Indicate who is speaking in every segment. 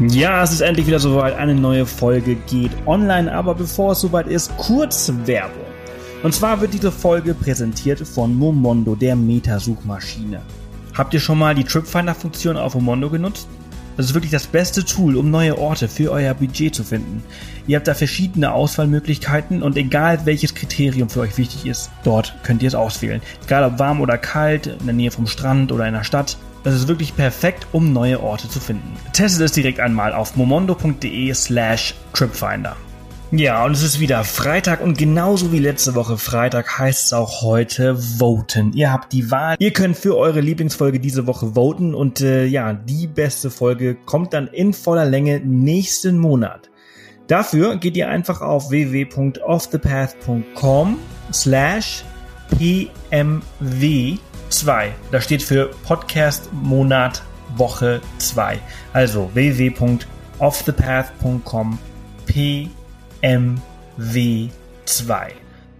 Speaker 1: Ja, es ist endlich wieder soweit. Eine neue Folge geht online, aber bevor es soweit ist, kurz Werbung. Und zwar wird diese Folge präsentiert von Momondo, der Metasuchmaschine. Habt ihr schon mal die Tripfinder-Funktion auf Momondo genutzt? Das ist wirklich das beste Tool, um neue Orte für euer Budget zu finden. Ihr habt da verschiedene Auswahlmöglichkeiten und egal welches Kriterium für euch wichtig ist, dort könnt ihr es auswählen. Egal ob warm oder kalt, in der Nähe vom Strand oder in der Stadt. Das ist wirklich perfekt, um neue Orte zu finden. Testet es direkt einmal auf momondo.de slash tripfinder. Ja, und es ist wieder Freitag und genauso wie letzte Woche Freitag heißt es auch heute voten. Ihr habt die Wahl. Ihr könnt für eure Lieblingsfolge diese Woche voten und äh, ja, die beste Folge kommt dann in voller Länge nächsten Monat. Dafür geht ihr einfach auf www.offthepath.com slash pmw 2. Das steht für Podcast Monat Woche 2. Also www.offthepath.com PMW2.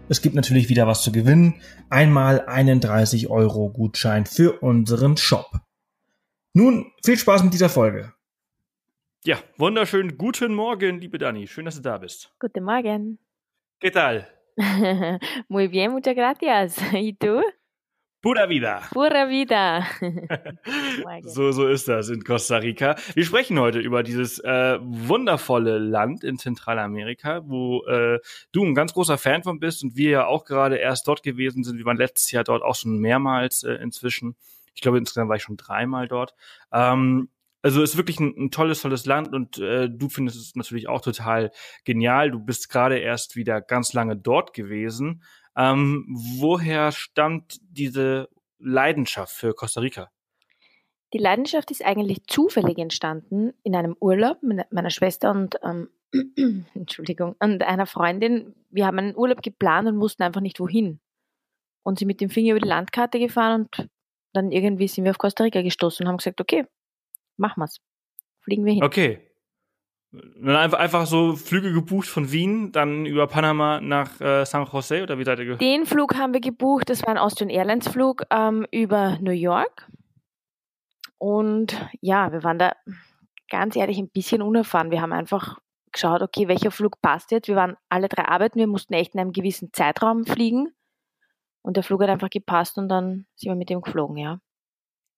Speaker 1: Es gibt natürlich wieder was zu gewinnen. Einmal einen 30 Euro Gutschein für unseren Shop. Nun, viel Spaß mit dieser Folge.
Speaker 2: Ja, wunderschönen guten Morgen, liebe Dani. Schön, dass du da bist.
Speaker 3: Guten Morgen.
Speaker 2: ¿Qué tal?
Speaker 3: Muy bien, muchas gracias. ¿Y tú?
Speaker 2: Pura vida.
Speaker 3: Pura vida.
Speaker 2: so, so ist das in Costa Rica. Wir sprechen heute über dieses äh, wundervolle Land in Zentralamerika, wo äh, du ein ganz großer Fan von bist und wir ja auch gerade erst dort gewesen sind. Wir waren letztes Jahr dort auch schon mehrmals äh, inzwischen. Ich glaube, insgesamt war ich schon dreimal dort. Ähm, also ist wirklich ein, ein, tolles, tolles Land und äh, du findest es natürlich auch total genial. Du bist gerade erst wieder ganz lange dort gewesen. Ähm, woher stammt diese Leidenschaft für Costa Rica?
Speaker 3: Die Leidenschaft ist eigentlich zufällig entstanden in einem Urlaub mit meiner Schwester und ähm, Entschuldigung und einer Freundin. Wir haben einen Urlaub geplant und wussten einfach nicht wohin. Und sie mit dem Finger über die Landkarte gefahren und dann irgendwie sind wir auf Costa Rica gestoßen und haben gesagt, okay, machen wir's. Fliegen wir hin.
Speaker 2: Okay. Einfach, so Flüge gebucht von Wien, dann über Panama nach äh, San Jose oder wie seid ihr
Speaker 3: Den Flug haben wir gebucht, das war ein Austrian Airlines Flug ähm, über New York. Und ja, wir waren da ganz ehrlich ein bisschen unerfahren. Wir haben einfach geschaut, okay, welcher Flug passt jetzt. Wir waren alle drei arbeiten, wir mussten echt in einem gewissen Zeitraum fliegen. Und der Flug hat einfach gepasst und dann sind wir mit dem geflogen, ja.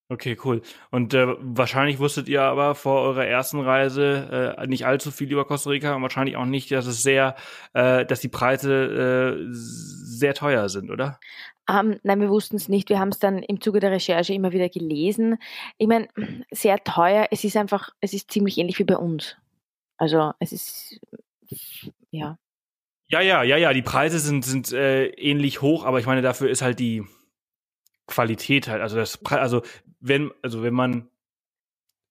Speaker 2: Okay, cool. Und äh, wahrscheinlich wusstet ihr aber vor eurer ersten Reise äh, nicht allzu viel über Costa Rica und wahrscheinlich auch nicht, dass es sehr, äh, dass die Preise äh, sehr teuer sind, oder?
Speaker 3: Um, ähm, nein, wir wussten es nicht. Wir haben es dann im Zuge der Recherche immer wieder gelesen. Ich meine, sehr teuer. Es ist einfach, es ist ziemlich ähnlich wie bei uns. Also es ist, ja.
Speaker 2: Ja, ja, ja, ja. Die Preise sind sind äh, ähnlich hoch, aber ich meine, dafür ist halt die Qualität halt. Also das, also wenn, also wenn man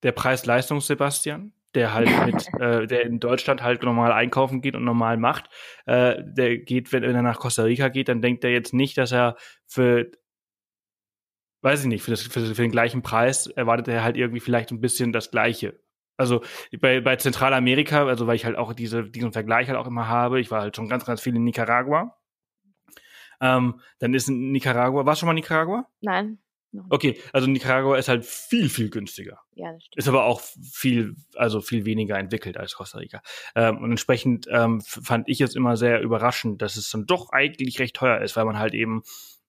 Speaker 2: der Preis-Leistung Sebastian, der halt mit, äh, der in Deutschland halt normal einkaufen geht und normal macht, äh, der geht, wenn, wenn er nach Costa Rica geht, dann denkt er jetzt nicht, dass er für weiß ich nicht, für, das, für, für den gleichen Preis erwartet er halt irgendwie vielleicht ein bisschen das Gleiche. Also bei, bei Zentralamerika, also weil ich halt auch diese, diesen Vergleich halt auch immer habe, ich war halt schon ganz, ganz viel in Nicaragua. Ähm, dann ist in Nicaragua, warst du schon mal in Nicaragua?
Speaker 3: Nein.
Speaker 2: Okay, also Nicaragua ist halt viel, viel günstiger.
Speaker 3: Ja, das stimmt.
Speaker 2: Ist aber auch viel, also viel weniger entwickelt als Costa Rica. Ähm, und entsprechend ähm, fand ich es immer sehr überraschend, dass es dann doch eigentlich recht teuer ist, weil man halt eben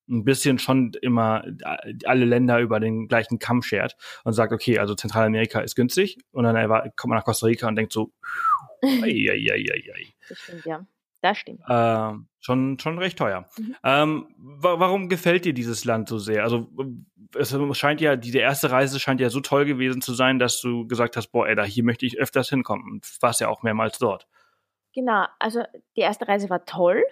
Speaker 2: ein bisschen schon immer äh, alle Länder über den gleichen Kamm schert und sagt, okay, also Zentralamerika ist günstig und dann kommt man nach Costa Rica und denkt so, ei, ei, ei, ei, ei.
Speaker 3: Das stimmt, ja. Das stimmt.
Speaker 2: Ähm, schon, schon recht teuer. Mhm. Ähm, wa warum gefällt dir dieses Land so sehr? Also es scheint ja, diese erste Reise scheint ja so toll gewesen zu sein, dass du gesagt hast, boah, ey, da hier möchte ich öfters hinkommen. Und warst ja auch mehrmals dort.
Speaker 3: Genau, also die erste Reise war toll,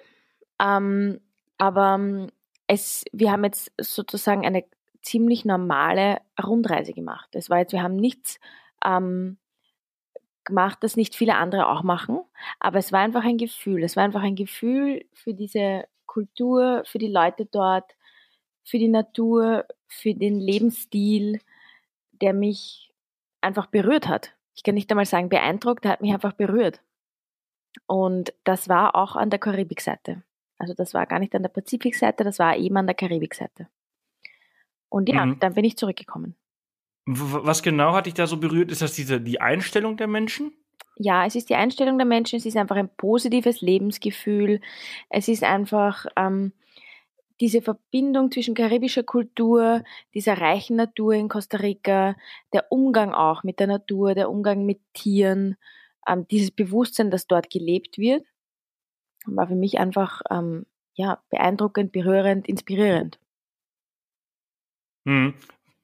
Speaker 3: ähm, aber ähm, es, wir haben jetzt sozusagen eine ziemlich normale Rundreise gemacht. Es war jetzt, wir haben nichts ähm, gemacht, das nicht viele andere auch machen, aber es war einfach ein Gefühl. Es war einfach ein Gefühl für diese Kultur, für die Leute dort, für die Natur, für den Lebensstil, der mich einfach berührt hat. Ich kann nicht einmal sagen beeindruckt, der hat mich einfach berührt. Und das war auch an der Karibikseite. Also das war gar nicht an der Pazifikseite, das war eben an der Karibikseite. Und ja, mhm. dann bin ich zurückgekommen.
Speaker 2: Was genau hat dich da so berührt? Ist das diese, die Einstellung der Menschen?
Speaker 3: Ja, es ist die Einstellung der Menschen, es ist einfach ein positives Lebensgefühl. Es ist einfach ähm, diese Verbindung zwischen karibischer Kultur, dieser reichen Natur in Costa Rica, der Umgang auch mit der Natur, der Umgang mit Tieren, ähm, dieses Bewusstsein, das dort gelebt wird, war für mich einfach ähm, ja, beeindruckend, berührend, inspirierend.
Speaker 2: Hm.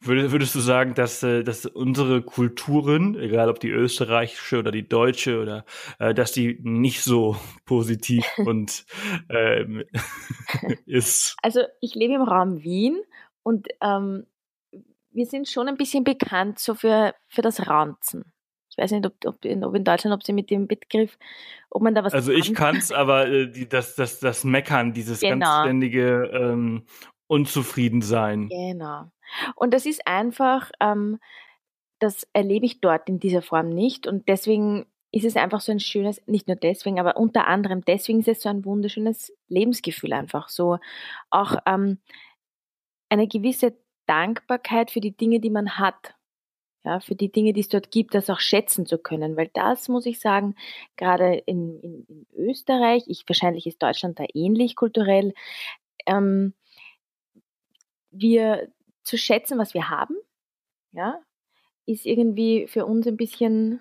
Speaker 2: Würdest du sagen, dass, äh, dass unsere Kulturen, egal ob die österreichische oder die deutsche oder äh, dass die nicht so positiv und ähm, ist?
Speaker 3: Also ich lebe im Raum Wien und ähm, wir sind schon ein bisschen bekannt so für, für das Ranzen. Ich weiß nicht, ob, ob, in, ob in Deutschland, ob sie mit dem Begriff, ob man da was.
Speaker 2: Also ich kann es, aber äh, die, das, das, das Meckern, dieses genau. ganz ständige ähm, Unzufriedensein.
Speaker 3: Genau. Und das ist einfach, ähm, das erlebe ich dort in dieser Form nicht. Und deswegen ist es einfach so ein schönes, nicht nur deswegen, aber unter anderem deswegen ist es so ein wunderschönes Lebensgefühl einfach. So auch ähm, eine gewisse Dankbarkeit für die Dinge, die man hat. Ja, für die Dinge, die es dort gibt, das auch schätzen zu können. Weil das muss ich sagen, gerade in, in, in Österreich, ich, wahrscheinlich ist Deutschland da ähnlich kulturell, ähm, wir zu schätzen, was wir haben, ja, ist irgendwie für uns ein bisschen,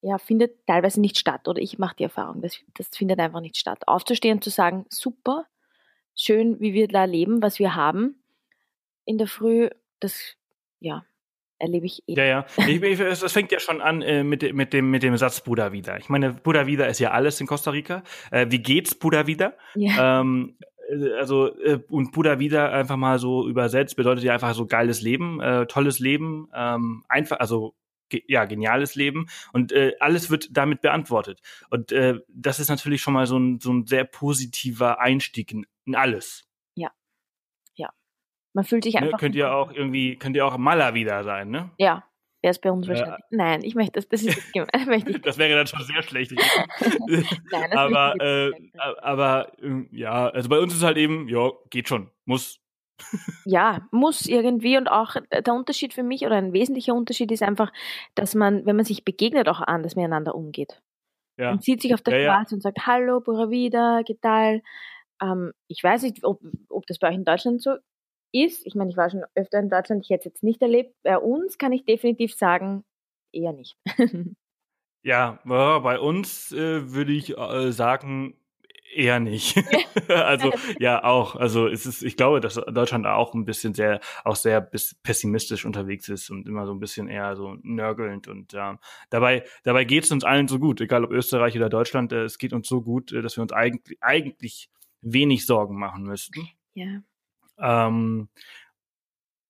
Speaker 3: ja, findet teilweise nicht statt. Oder ich mache die Erfahrung, das, das findet einfach nicht statt. Aufzustehen und zu sagen, super, schön, wie wir da leben, was wir haben in der Früh, das, ja, erlebe ich
Speaker 2: eh. Ja, ja. Ich, ich, das fängt ja schon an äh, mit, mit, dem, mit dem Satz Buddha wieder. Ich meine, Buddha wieder ist ja alles in Costa Rica. Äh, wie geht's Buddha wieder? Ja. Ähm, äh, also äh, und Buddha wieder einfach mal so übersetzt bedeutet ja einfach so geiles Leben, äh, tolles Leben, ähm, einfach also ge ja geniales Leben und äh, alles wird damit beantwortet und äh, das ist natürlich schon mal so ein so ein sehr positiver Einstieg in, in alles.
Speaker 3: Ja, ja, man fühlt sich ne, einfach.
Speaker 2: Ne, könnt ihr auch irgendwie könnt ihr auch Maler wieder sein, ne?
Speaker 3: Ja, wäre es bei uns wahrscheinlich. Ja. Nein, ich möchte das, das ist das möchte ich
Speaker 2: Das wäre dann schon sehr schlecht. Nein, das aber, äh, aber äh, ja, also bei uns ist halt eben, ja, geht schon, muss.
Speaker 3: ja, muss irgendwie und auch der Unterschied für mich oder ein wesentlicher Unterschied ist einfach, dass man, wenn man sich begegnet, auch anders miteinander umgeht. Ja. Man sieht sich auf der ja, Straße ja. und sagt, hallo, Pura Vida, Getal. Ähm, ich weiß nicht, ob, ob das bei euch in Deutschland so ist, ich meine, ich war schon öfter in Deutschland, ich hätte es jetzt nicht erlebt. Bei uns kann ich definitiv sagen, eher nicht.
Speaker 2: ja, bei uns äh, würde ich äh, sagen, eher nicht. also ja, auch. Also es ist, ich glaube, dass Deutschland auch ein bisschen sehr, auch sehr pessimistisch unterwegs ist und immer so ein bisschen eher so nörgelnd und ähm, dabei, dabei geht es uns allen so gut, egal ob Österreich oder Deutschland, äh, es geht uns so gut, äh, dass wir uns eigentlich, eigentlich wenig Sorgen machen müssten.
Speaker 3: Ja.
Speaker 2: Ähm,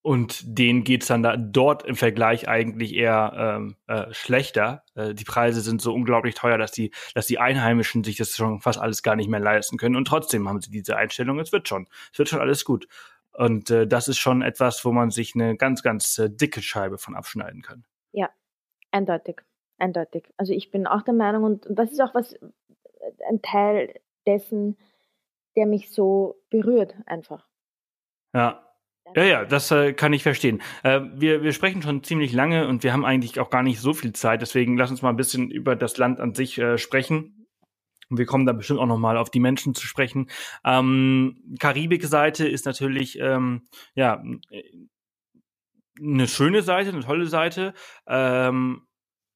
Speaker 2: und denen geht's dann da dort im Vergleich eigentlich eher ähm, äh, schlechter. Äh, die Preise sind so unglaublich teuer, dass die, dass die Einheimischen sich das schon fast alles gar nicht mehr leisten können. Und trotzdem haben sie diese Einstellung, es wird schon, es wird schon alles gut. Und äh, das ist schon etwas, wo man sich eine ganz, ganz äh, dicke Scheibe von abschneiden kann.
Speaker 3: Ja, eindeutig, eindeutig. Also ich bin auch der Meinung, und, und das ist auch was, äh, ein Teil dessen, der mich so berührt einfach.
Speaker 2: Ja. Ja, ja, das äh, kann ich verstehen. Äh, wir, wir sprechen schon ziemlich lange und wir haben eigentlich auch gar nicht so viel Zeit. Deswegen lass uns mal ein bisschen über das Land an sich äh, sprechen. Und wir kommen da bestimmt auch noch mal auf die Menschen zu sprechen. Ähm, Karibik-Seite ist natürlich ähm, ja eine schöne Seite, eine tolle Seite. Ähm,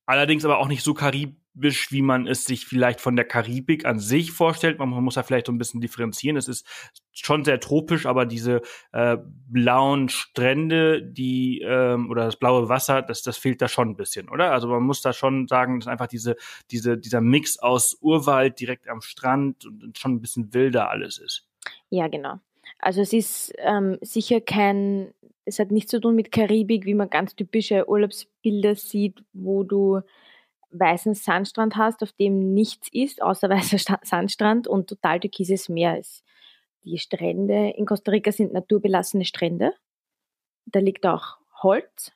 Speaker 2: allerdings aber auch nicht so karib karibik, wie man es sich vielleicht von der Karibik an sich vorstellt. Man muss da vielleicht so ein bisschen differenzieren. Es ist schon sehr tropisch, aber diese äh, blauen Strände, die ähm, oder das blaue Wasser, das, das fehlt da schon ein bisschen, oder? Also man muss da schon sagen, dass einfach diese, diese, dieser Mix aus Urwald direkt am Strand und schon ein bisschen wilder alles ist.
Speaker 3: Ja, genau. Also es ist ähm, sicher kein, es hat nichts zu tun mit Karibik, wie man ganz typische Urlaubsbilder sieht, wo du weißen Sandstrand hast, auf dem nichts ist, außer weißer Sandstrand und total türkises Meer ist. Die Strände in Costa Rica sind naturbelassene Strände. Da liegt auch Holz.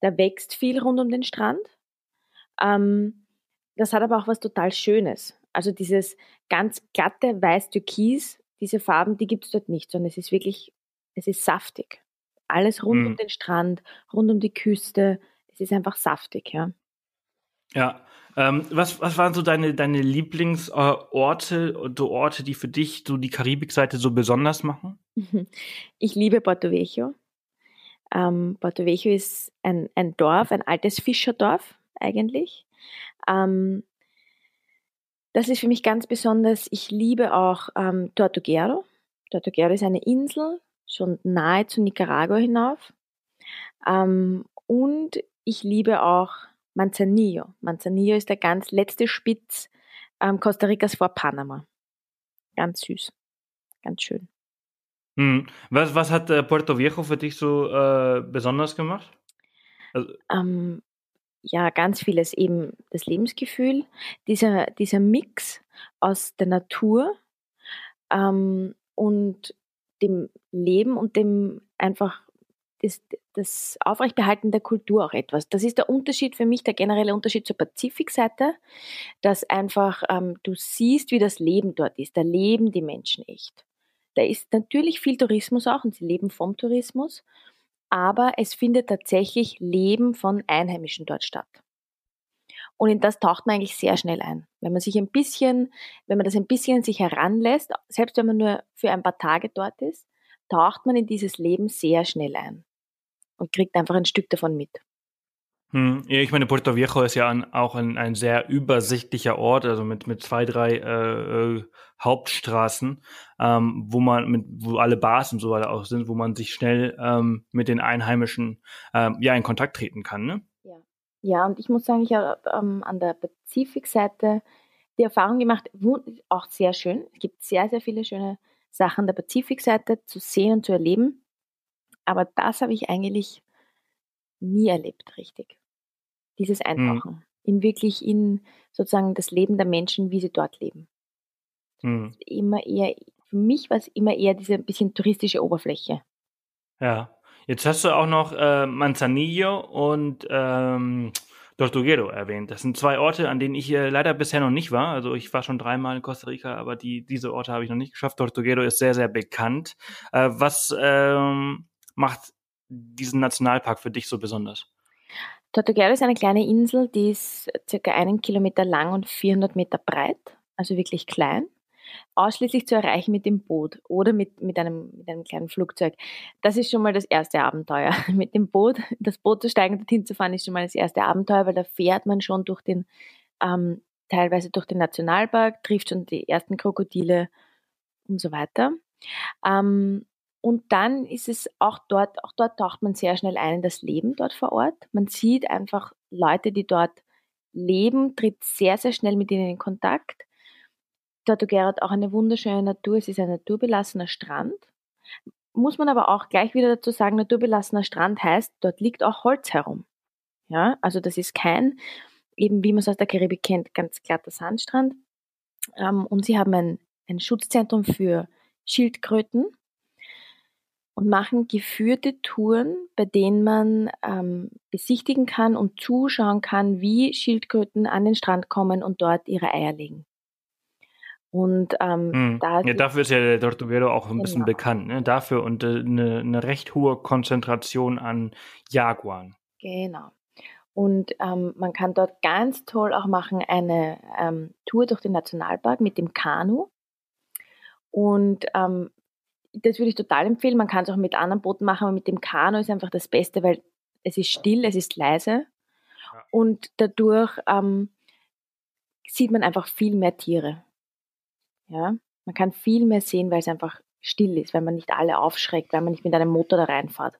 Speaker 3: Da wächst viel rund um den Strand. Ähm, das hat aber auch was total Schönes. Also dieses ganz glatte Weiß-Türkis, diese Farben, die gibt es dort nicht, sondern es ist wirklich, es ist saftig. Alles rund um
Speaker 2: Mhm.
Speaker 3: den Strand, rund um die Küste. Es ist einfach saftig, ja.
Speaker 2: Ja. Ähm, was, was waren so deine, deine Lieblingsorte und so Orte, die für dich so die Karibikseite so besonders machen?
Speaker 3: Ich liebe Porto Vecchio. Ähm, Porto Vecchio ist ein, ein Dorf, ein altes Fischerdorf eigentlich. Ähm, das ist für mich ganz besonders. Ich liebe auch ähm, Tortuguero. Tortuguero ist eine Insel, schon nahe zu Nicaragua hinauf. Ähm, und ich liebe auch Manzanillo. Manzanillo ist der ganz letzte Spitz ähm, Costa Ricas vor Panama. Ganz süß, ganz schön.
Speaker 2: Hm. Was, was hat äh, Puerto Viejo für dich so äh, besonders gemacht? Also,
Speaker 3: ähm, ja, ganz vieles eben das Lebensgefühl, dieser, dieser Mix aus der Natur ähm, und dem Leben und dem einfach das, das Aufrechtbehalten der Kultur auch etwas. Das ist der Unterschied für mich, der generelle Unterschied zur Pazifikseite, dass einfach ähm, du siehst, wie das Leben dort ist. Da leben die Menschen echt. Da ist natürlich viel Tourismus auch und sie leben vom Tourismus aber es findet tatsächlich Leben von Einheimischen dort statt. Und in das taucht man eigentlich sehr schnell ein. Wenn man sich ein bisschen, wenn man das ein bisschen sich heranlässt, selbst wenn man nur für ein paar Tage dort ist, taucht man in dieses Leben sehr schnell ein und kriegt einfach ein Stück davon mit.
Speaker 2: hm, ja, ich meine, Puerto Viejo ist ja ein, auch ein, ein sehr übersichtlicher Ort, also mit, mit zwei, drei äh, äh, Hauptstraßen, ähm, wo man mit, wo alle Bars und so weiter auch sind, wo man sich schnell ähm, mit den Einheimischen ähm, ja in Kontakt treten kann, ne?
Speaker 3: Ja, ja und ich muss sagen, ich habe ähm, an der Pazifikseite die Erfahrung gemacht, wo- auch sehr schön. Es gibt sehr, sehr viele schöne Sachen der Pazifikseite zu sehen und zu erleben. Aber das habe ich eigentlich nie erlebt, richtig. Dieses Eintauchen in wirklich in sozusagen das Leben der Menschen, wie sie dort leben.
Speaker 2: Hm.
Speaker 3: Immer eher, für mich war es immer eher diese ein bisschen touristische Oberfläche.
Speaker 2: Ja. Jetzt hast du auch noch äh, Manzanillo und ähm, Tortuguero erwähnt. Das sind zwei Orte, an denen ich äh, leider bisher noch nicht war. Also ich war schon dreimal in Costa Rica, aber die, diese Orte habe ich noch nicht geschafft. Tortuguero ist sehr, sehr bekannt. Äh, was ähm, macht diesen Nationalpark für dich so besonders?
Speaker 3: Tortuguero ist eine kleine Insel, die ist circa einen Kilometer lang und 400 Meter breit, also wirklich klein. Ausschließlich zu erreichen mit dem Boot oder mit, mit, einem, mit einem kleinen Flugzeug. Das ist schon mal das erste Abenteuer. Mit dem Boot, das Boot zu steigen und dorthin zu fahren, ist schon mal das erste Abenteuer, weil da fährt man schon durch den, ähm, teilweise durch den Nationalpark, trifft schon die ersten Krokodile und so weiter. Ähm, und dann ist es auch dort, auch dort taucht man sehr schnell ein in das Leben dort vor Ort. Man sieht einfach Leute, die dort leben, tritt sehr, sehr schnell mit ihnen in Kontakt. Tortuguero hat auch eine wunderschöne Natur. Es ist ein naturbelassener Strand. Muss man aber auch gleich wieder dazu sagen, naturbelassener Strand heißt, dort liegt auch Holz herum. Ja, also das ist kein, eben wie man es aus der Karibik kennt, ganz glatter Sandstrand. Ähm, und sie haben ein, ein Schutzzentrum für Schildkröten und machen geführte Touren, bei denen man ähm, besichtigen kann und zuschauen kann, wie Schildkröten an den Strand kommen und dort ihre Eier legen. Und ähm,
Speaker 2: Hm.
Speaker 3: da
Speaker 2: Ja, dafür ist ja der Tortuguero auch ein bisschen
Speaker 3: Genau.
Speaker 2: bekannt. Ne? Dafür und äh, eine, eine recht hohe Konzentration an Jaguaren.
Speaker 3: Genau. Und ähm, man kann dort ganz toll auch machen eine ähm, Tour durch den Nationalpark mit dem Kanu. Und ähm, das würde ich total empfehlen. Man kann es auch mit anderen Booten machen, aber mit dem Kanu ist einfach das Beste, weil es ist still, es ist leise
Speaker 2: Ja.
Speaker 3: und dadurch ähm, sieht man einfach viel mehr Tiere. Ja, man kann viel mehr sehen, weil es einfach still ist, weil man nicht alle aufschreckt, weil man nicht mit einem Motor da reinfährt.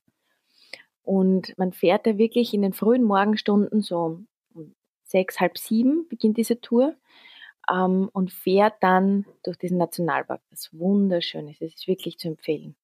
Speaker 3: Und man fährt da wirklich in den frühen Morgenstunden, so um sechs, halb sieben beginnt diese Tour ähm, und fährt dann durch diesen Nationalpark, das wunderschön ist. Es ist wirklich zu empfehlen.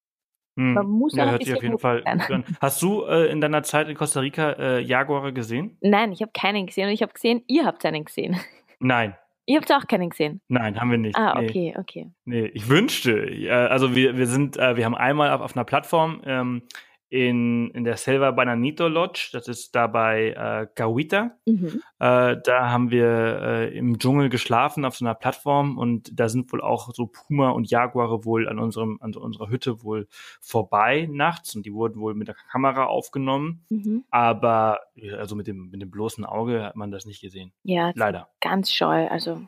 Speaker 2: Hm.
Speaker 3: Man muss
Speaker 2: ja, hört sich auf jeden Fall
Speaker 3: sein.
Speaker 2: Hast du äh, in deiner Zeit in Costa Rica äh, Jaguare gesehen?
Speaker 3: Nein, ich habe keinen gesehen und ich habe gesehen, ihr habt einen gesehen.
Speaker 2: Nein,
Speaker 3: Ihr habt auch keinen gesehen.
Speaker 2: nein, haben wir nicht.
Speaker 3: Ah,
Speaker 2: nee.
Speaker 3: okay, okay.
Speaker 2: Nee, ich wünschte, also wir, wir sind, äh, wir haben einmal auf, auf einer Plattform ähm, in, in der Selva Bananito Lodge, das ist da bei äh, Cahuita.
Speaker 3: Mhm.
Speaker 2: Äh, da haben wir äh, im Dschungel geschlafen auf so einer Plattform und da sind wohl auch so Puma und Jaguare wohl an unserem an unserer Hütte wohl vorbei nachts und die wurden wohl mit der Kamera aufgenommen,
Speaker 3: Mhm.
Speaker 2: aber also mit dem mit dem bloßen Auge hat man das nicht gesehen.
Speaker 3: Ja,
Speaker 2: Leider.
Speaker 3: ganz scheu. Also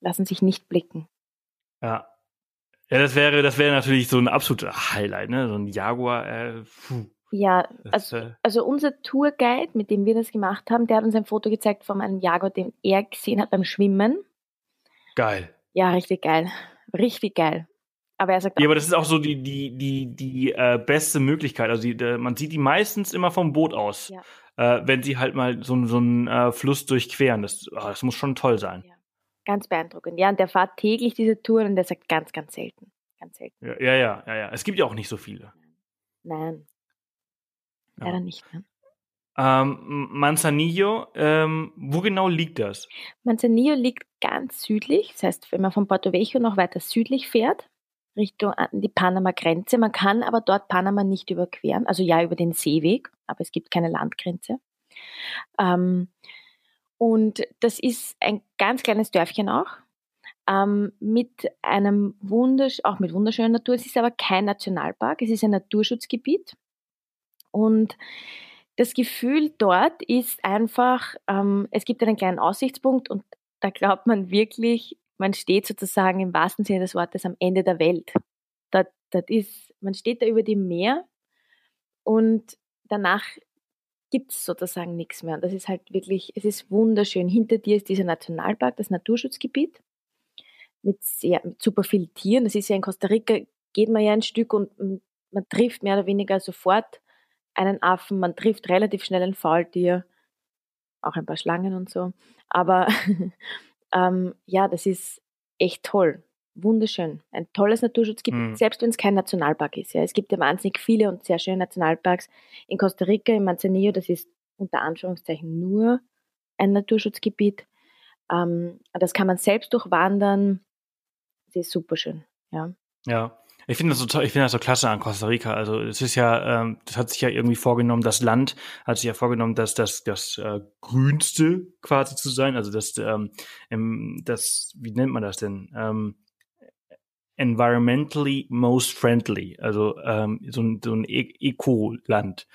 Speaker 3: lassen sich nicht blicken.
Speaker 2: Ja. Ja, das wäre das wäre natürlich so ein absoluter Highlight, ne? So ein Jaguar äh, puh,
Speaker 3: Ja, also,
Speaker 2: äh,
Speaker 3: also unser Tourguide, mit dem wir das gemacht haben, der hat uns ein Foto gezeigt von einem Jaguar, den er gesehen hat beim Schwimmen.
Speaker 2: geil.
Speaker 3: Ja, richtig geil. Richtig geil. Aber er sagt
Speaker 2: Ja, aber das ist auch so die, die, die, die äh, beste Möglichkeit. Also die, äh, man sieht die meistens immer vom Boot aus,
Speaker 3: Ja.
Speaker 2: äh, wenn sie halt mal so, so einen äh, Fluss durchqueren. Das, ah, das muss schon toll sein.
Speaker 3: Ganz beeindruckend. Ja, und der fährt täglich diese Touren und der sagt ganz, ganz selten. Ganz selten.
Speaker 2: Ja, ja, ja, ja, ja. Es gibt ja auch nicht so viele.
Speaker 3: Nein.
Speaker 2: Ja.
Speaker 3: Leider nicht. Ne?
Speaker 2: Ähm, Manzanillo, ähm, wo genau liegt das?
Speaker 3: Manzanillo liegt ganz südlich. Das heißt, wenn man von Porto Vecchio noch weiter südlich fährt, Richtung an die Panama-Grenze. Man kann aber dort Panama nicht überqueren. Also ja, über den Seeweg, aber es gibt keine Landgrenze. Ähm, und das ist ein ganz kleines Dörfchen auch. Ähm, mit einem wundersch auch mit wunderschöner Natur. Es ist aber kein Nationalpark, es ist ein Naturschutzgebiet. Und das Gefühl dort ist einfach, ähm, es gibt einen kleinen Aussichtspunkt und da glaubt man wirklich, man steht sozusagen im wahrsten Sinne des Wortes am Ende der Welt. Das, das ist, man steht da über dem Meer und danach gibt es sozusagen nichts mehr. Und das ist halt wirklich, es ist wunderschön. Hinter dir ist dieser Nationalpark, das Naturschutzgebiet mit, sehr, mit super vielen Tieren. Das ist ja in Costa Rica, geht man ja ein Stück und man trifft mehr oder weniger sofort einen Affen, man trifft relativ schnell ein Faultier, auch ein paar Schlangen und so. Aber ähm, ja, das ist echt toll. Wunderschön. Ein tolles Naturschutzgebiet,
Speaker 2: Mhm.
Speaker 3: selbst wenn es kein Nationalpark ist. Ja. Es gibt ja wahnsinnig viele und sehr schöne Nationalparks in Costa Rica, in Manzanillo, das ist unter Anführungszeichen nur ein Naturschutzgebiet. Ähm, das kann man selbst durchwandern. Das ist super schön. Ja.
Speaker 2: Ja. Ich finde das so ich finde das so klasse an Costa Rica. Also es ist ja, ähm, das hat sich ja irgendwie vorgenommen, das Land hat sich ja vorgenommen, dass das das äh, grünste quasi zu sein. Also das, ähm, das, wie nennt man das denn? Ähm, environmentally most friendly, also ähm, so ein, so ein E- Eco-Land.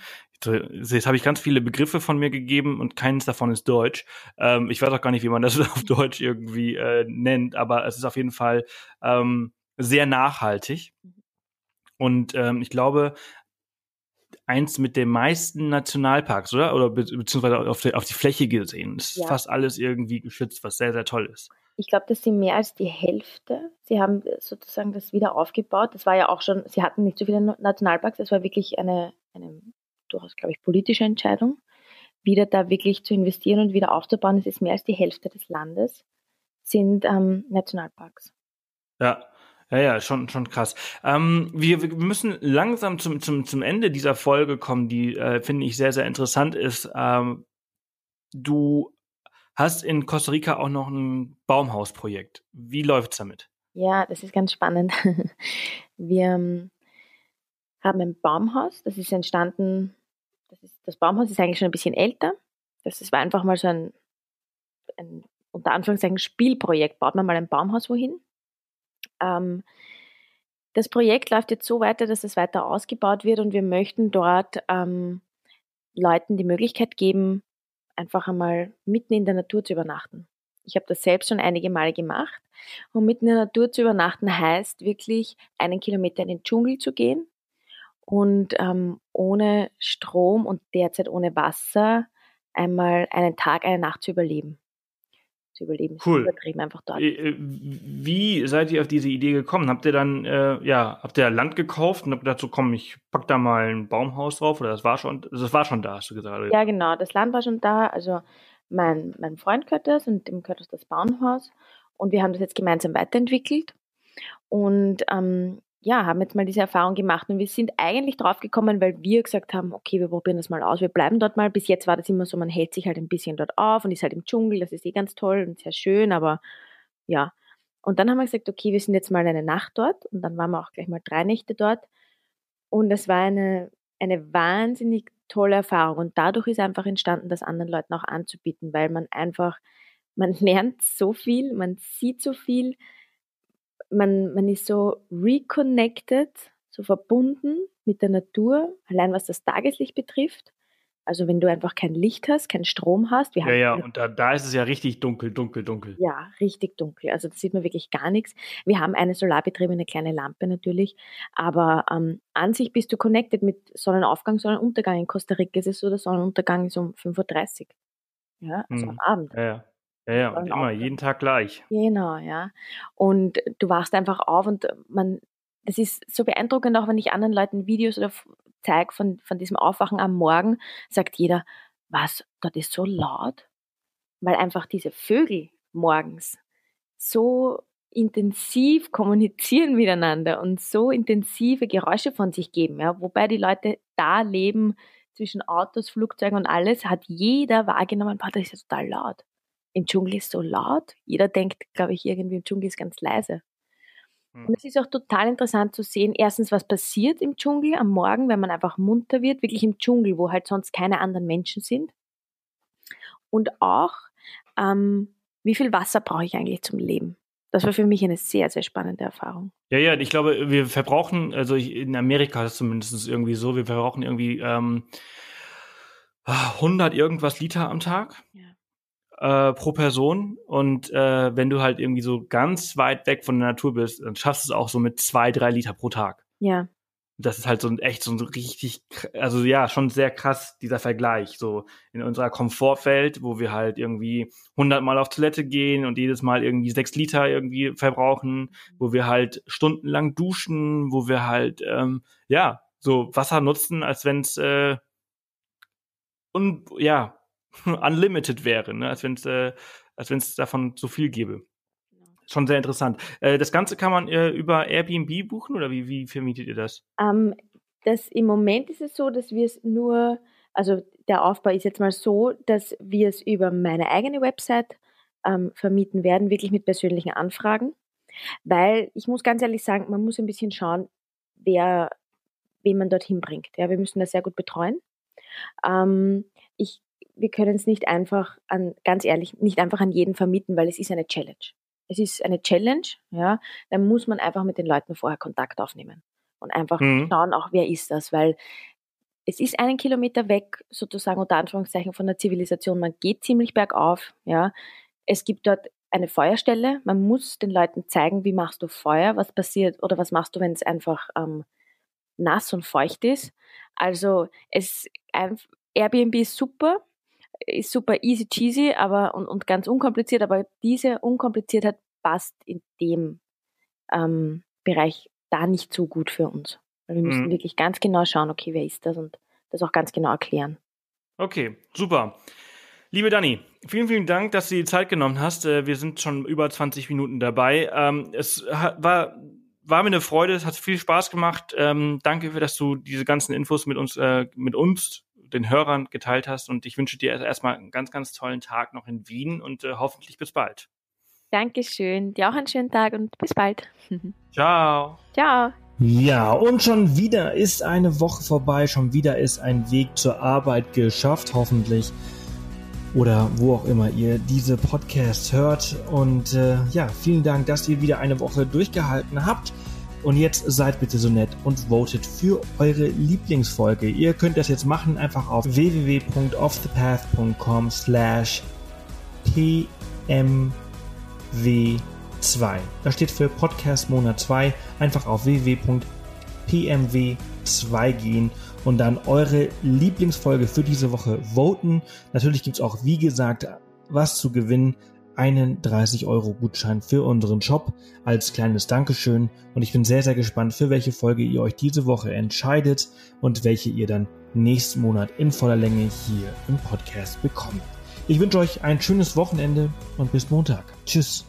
Speaker 2: Jetzt habe ich ganz viele Begriffe von mir gegeben und keines davon ist Deutsch. Ähm, ich weiß auch gar nicht, wie man das auf Deutsch irgendwie äh, nennt, aber es ist auf jeden Fall ähm, sehr nachhaltig. Und ähm, ich glaube, eins mit den meisten Nationalparks, oder? Oder be beziehungsweise auf, die- auf die Fläche gesehen. Ist
Speaker 3: Ja.
Speaker 2: fast alles irgendwie geschützt, was sehr, sehr toll ist.
Speaker 3: Ich glaube, das sind mehr als die Hälfte. Sie haben sozusagen das wieder aufgebaut. Das war ja auch schon, sie hatten nicht so viele Nationalparks. Das war wirklich eine, eine durchaus, glaube ich, politische Entscheidung, wieder da wirklich zu investieren und wieder aufzubauen. Es ist mehr als die Hälfte des Landes sind ähm, Nationalparks.
Speaker 2: Ja. Ja, ja, schon, schon krass. Ähm, wir, wir müssen langsam zum, zum, zum Ende dieser Folge kommen, die, äh, finde ich, sehr, sehr interessant ist. Ähm, du hast in Costa Rica auch noch ein Baumhausprojekt. Wie läuft's damit?
Speaker 3: Ja, das ist ganz spannend. Wir ähm, haben ein Baumhaus, das ist entstanden, das, ist, das Baumhaus ist eigentlich schon ein bisschen älter. Das ist, war einfach mal so ein, ein unter Anführungszeichen Spielprojekt. Baut man mal ein Baumhaus wohin? Ähm, das Projekt läuft jetzt so weiter, dass es weiter ausgebaut wird und wir möchten dort ähm, Leuten die Möglichkeit geben, einfach einmal mitten in der Natur zu übernachten. Ich habe das selbst schon einige Male gemacht. Und mitten in der Natur zu übernachten heißt wirklich einen Kilometer in den Dschungel zu gehen und ähm, ohne Strom und derzeit ohne Wasser einmal einen Tag, eine Nacht zu überleben. Zu überleben
Speaker 2: Cool.
Speaker 3: übertrieben einfach dort.
Speaker 2: Äh, äh, Wie seid ihr auf diese Idee gekommen? Habt ihr dann, äh, ja, habt ihr Land gekauft und habt gedacht, so komm, ich pack da mal ein Baumhaus drauf oder das war schon, das war schon da, hast du gesagt.
Speaker 3: Ja, genau. Das Land war schon da. Also mein, mein Freund gehört das und dem gehört das, das Baumhaus. Und wir haben das jetzt gemeinsam weiterentwickelt. Und ähm, ja, haben jetzt mal diese Erfahrung gemacht. Und wir sind eigentlich drauf gekommen, weil wir gesagt haben, okay, wir probieren das mal aus. Wir bleiben dort mal. Bis jetzt war das immer so, man hält sich halt ein bisschen dort auf und ist halt im Dschungel. Das ist eh ganz toll und sehr schön, aber ja. Und dann haben wir gesagt, okay, wir sind jetzt mal eine Nacht dort. Und dann waren wir auch gleich mal drei Nächte dort. Und es war eine, eine wahnsinnig tolle Erfahrung und dadurch ist einfach entstanden, das anderen Leuten auch anzubieten, weil man einfach, man lernt so viel, man sieht so viel, man, man ist so reconnected, so verbunden mit der Natur, allein was das Tageslicht betrifft. Also wenn du einfach kein Licht hast, keinen Strom hast.
Speaker 2: ja, ja, und da, da ist es ja richtig dunkel, dunkel, dunkel.
Speaker 3: Ja, richtig dunkel. Also da sieht man wirklich gar nichts. Wir haben eine solarbetriebene kleine Lampe natürlich, aber ähm, an sich bist du connected mit Sonnenaufgang, Sonnenuntergang. In Costa Rica ist es so, der Sonnenuntergang ist um 5.30 Uhr. Ja, also hm. am Abend.
Speaker 2: Ja, ja. Ja, ja, und immer, jeden Tag gleich.
Speaker 3: Genau, ja. Und du wachst einfach auf und man, das ist so beeindruckend, auch wenn ich anderen Leuten Videos oder zeige von, von diesem Aufwachen am Morgen, sagt jeder, was, das ist so laut? Weil einfach diese Vögel morgens so intensiv kommunizieren miteinander und so intensive Geräusche von sich geben, ja, wobei die Leute da leben zwischen Autos, Flugzeugen und alles, hat jeder wahrgenommen, boah, das ist ja total laut. Im Dschungel ist so laut. Jeder denkt, glaube ich, irgendwie im Dschungel ist ganz leise. Und es ist auch total interessant zu sehen, erstens, was passiert im Dschungel am Morgen, wenn man einfach munter wird, wirklich im Dschungel, wo halt sonst keine anderen Menschen sind. Und auch, ähm, wie viel Wasser brauche ich eigentlich zum Leben? Das war für mich eine sehr, sehr spannende Erfahrung.
Speaker 2: Ja, ja, ich glaube, wir verbrauchen, also in Amerika ist es zumindest irgendwie so, wir verbrauchen irgendwie ähm, 100 irgendwas Liter am Tag. Ja äh, pro Person. Und äh, wenn du halt irgendwie so ganz weit weg von der Natur bist, dann schaffst du es auch so mit zwei, drei Liter pro Tag.
Speaker 3: Ja.
Speaker 2: Das ist halt so ein echt so ein richtig, also ja, schon sehr krass, dieser Vergleich. So in unserer Komfortwelt, wo wir halt irgendwie hundertmal auf Toilette gehen und jedes Mal irgendwie sechs Liter irgendwie verbrauchen, wo wir halt stundenlang duschen, wo wir halt, ähm, ja, so Wasser nutzen, als wenn es, äh, und ja, unlimited wäre, ne? als wenn es äh, als wenn es davon so viel gäbe. Genau. Schon sehr interessant. Äh, das Ganze kann man äh, über Airbnb buchen oder wie, wie vermietet ihr das?
Speaker 3: Ähm, das? Im Moment ist es so, dass wir es nur, also der Aufbau ist jetzt mal so, dass wir es über meine eigene Website ähm, vermieten werden, wirklich mit persönlichen Anfragen. Weil ich muss ganz ehrlich sagen, man muss ein bisschen schauen, wer, wen man dorthin bringt. Ja, wir müssen das sehr gut betreuen. Ähm, ich wir können es nicht einfach an, ganz ehrlich, nicht einfach an jeden vermieten, weil es ist eine Challenge. Es ist eine Challenge, ja, da muss man einfach mit den Leuten vorher Kontakt aufnehmen und einfach mhm. schauen auch, wer ist das, weil es ist einen Kilometer weg, sozusagen unter Anführungszeichen von der Zivilisation. Man geht ziemlich bergauf, ja. Es gibt dort eine Feuerstelle. Man muss den Leuten zeigen, wie machst du Feuer, was passiert oder was machst du, wenn es einfach ähm, nass und feucht ist. Also es Airbnb ist super, ist super easy cheesy aber, und, und ganz unkompliziert, aber diese Unkompliziertheit passt in dem ähm, Bereich da nicht so gut für uns. Weil wir mhm. müssen wirklich ganz genau schauen, okay, wer ist das und das auch ganz genau erklären.
Speaker 2: Okay, super. Liebe Dani, vielen, vielen Dank, dass du die Zeit genommen hast. Äh, wir sind schon über 20 Minuten dabei. Ähm, es war, war mir eine Freude, es hat viel Spaß gemacht. Ähm, danke, für, dass du diese ganzen Infos mit uns, äh, mit uns den Hörern geteilt hast. Und ich wünsche dir erstmal einen ganz, ganz tollen Tag noch in Wien und äh, hoffentlich bis bald.
Speaker 3: Dankeschön. Dir auch einen schönen Tag und bis bald.
Speaker 2: Ciao.
Speaker 3: Ciao.
Speaker 1: Ja, und schon wieder ist eine Woche vorbei, schon wieder ist ein Weg zur Arbeit geschafft, hoffentlich. Oder wo auch immer ihr diese Podcasts hört. Und äh, ja, vielen Dank, dass ihr wieder eine Woche durchgehalten habt. Und jetzt seid bitte so nett und votet für eure Lieblingsfolge. Ihr könnt das jetzt machen einfach auf www.offthepath.com slash pmw2. Das steht für Podcast Monat 2. Einfach auf www.pmw2 gehen und dann eure Lieblingsfolge für diese Woche voten. Natürlich gibt es auch, wie gesagt, was zu gewinnen einen 30-Euro-Gutschein für unseren Shop als kleines Dankeschön und ich bin sehr, sehr gespannt, für welche Folge ihr euch diese Woche entscheidet und welche ihr dann nächsten Monat in voller Länge hier im Podcast bekommt. Ich wünsche euch ein schönes Wochenende und bis Montag. Tschüss.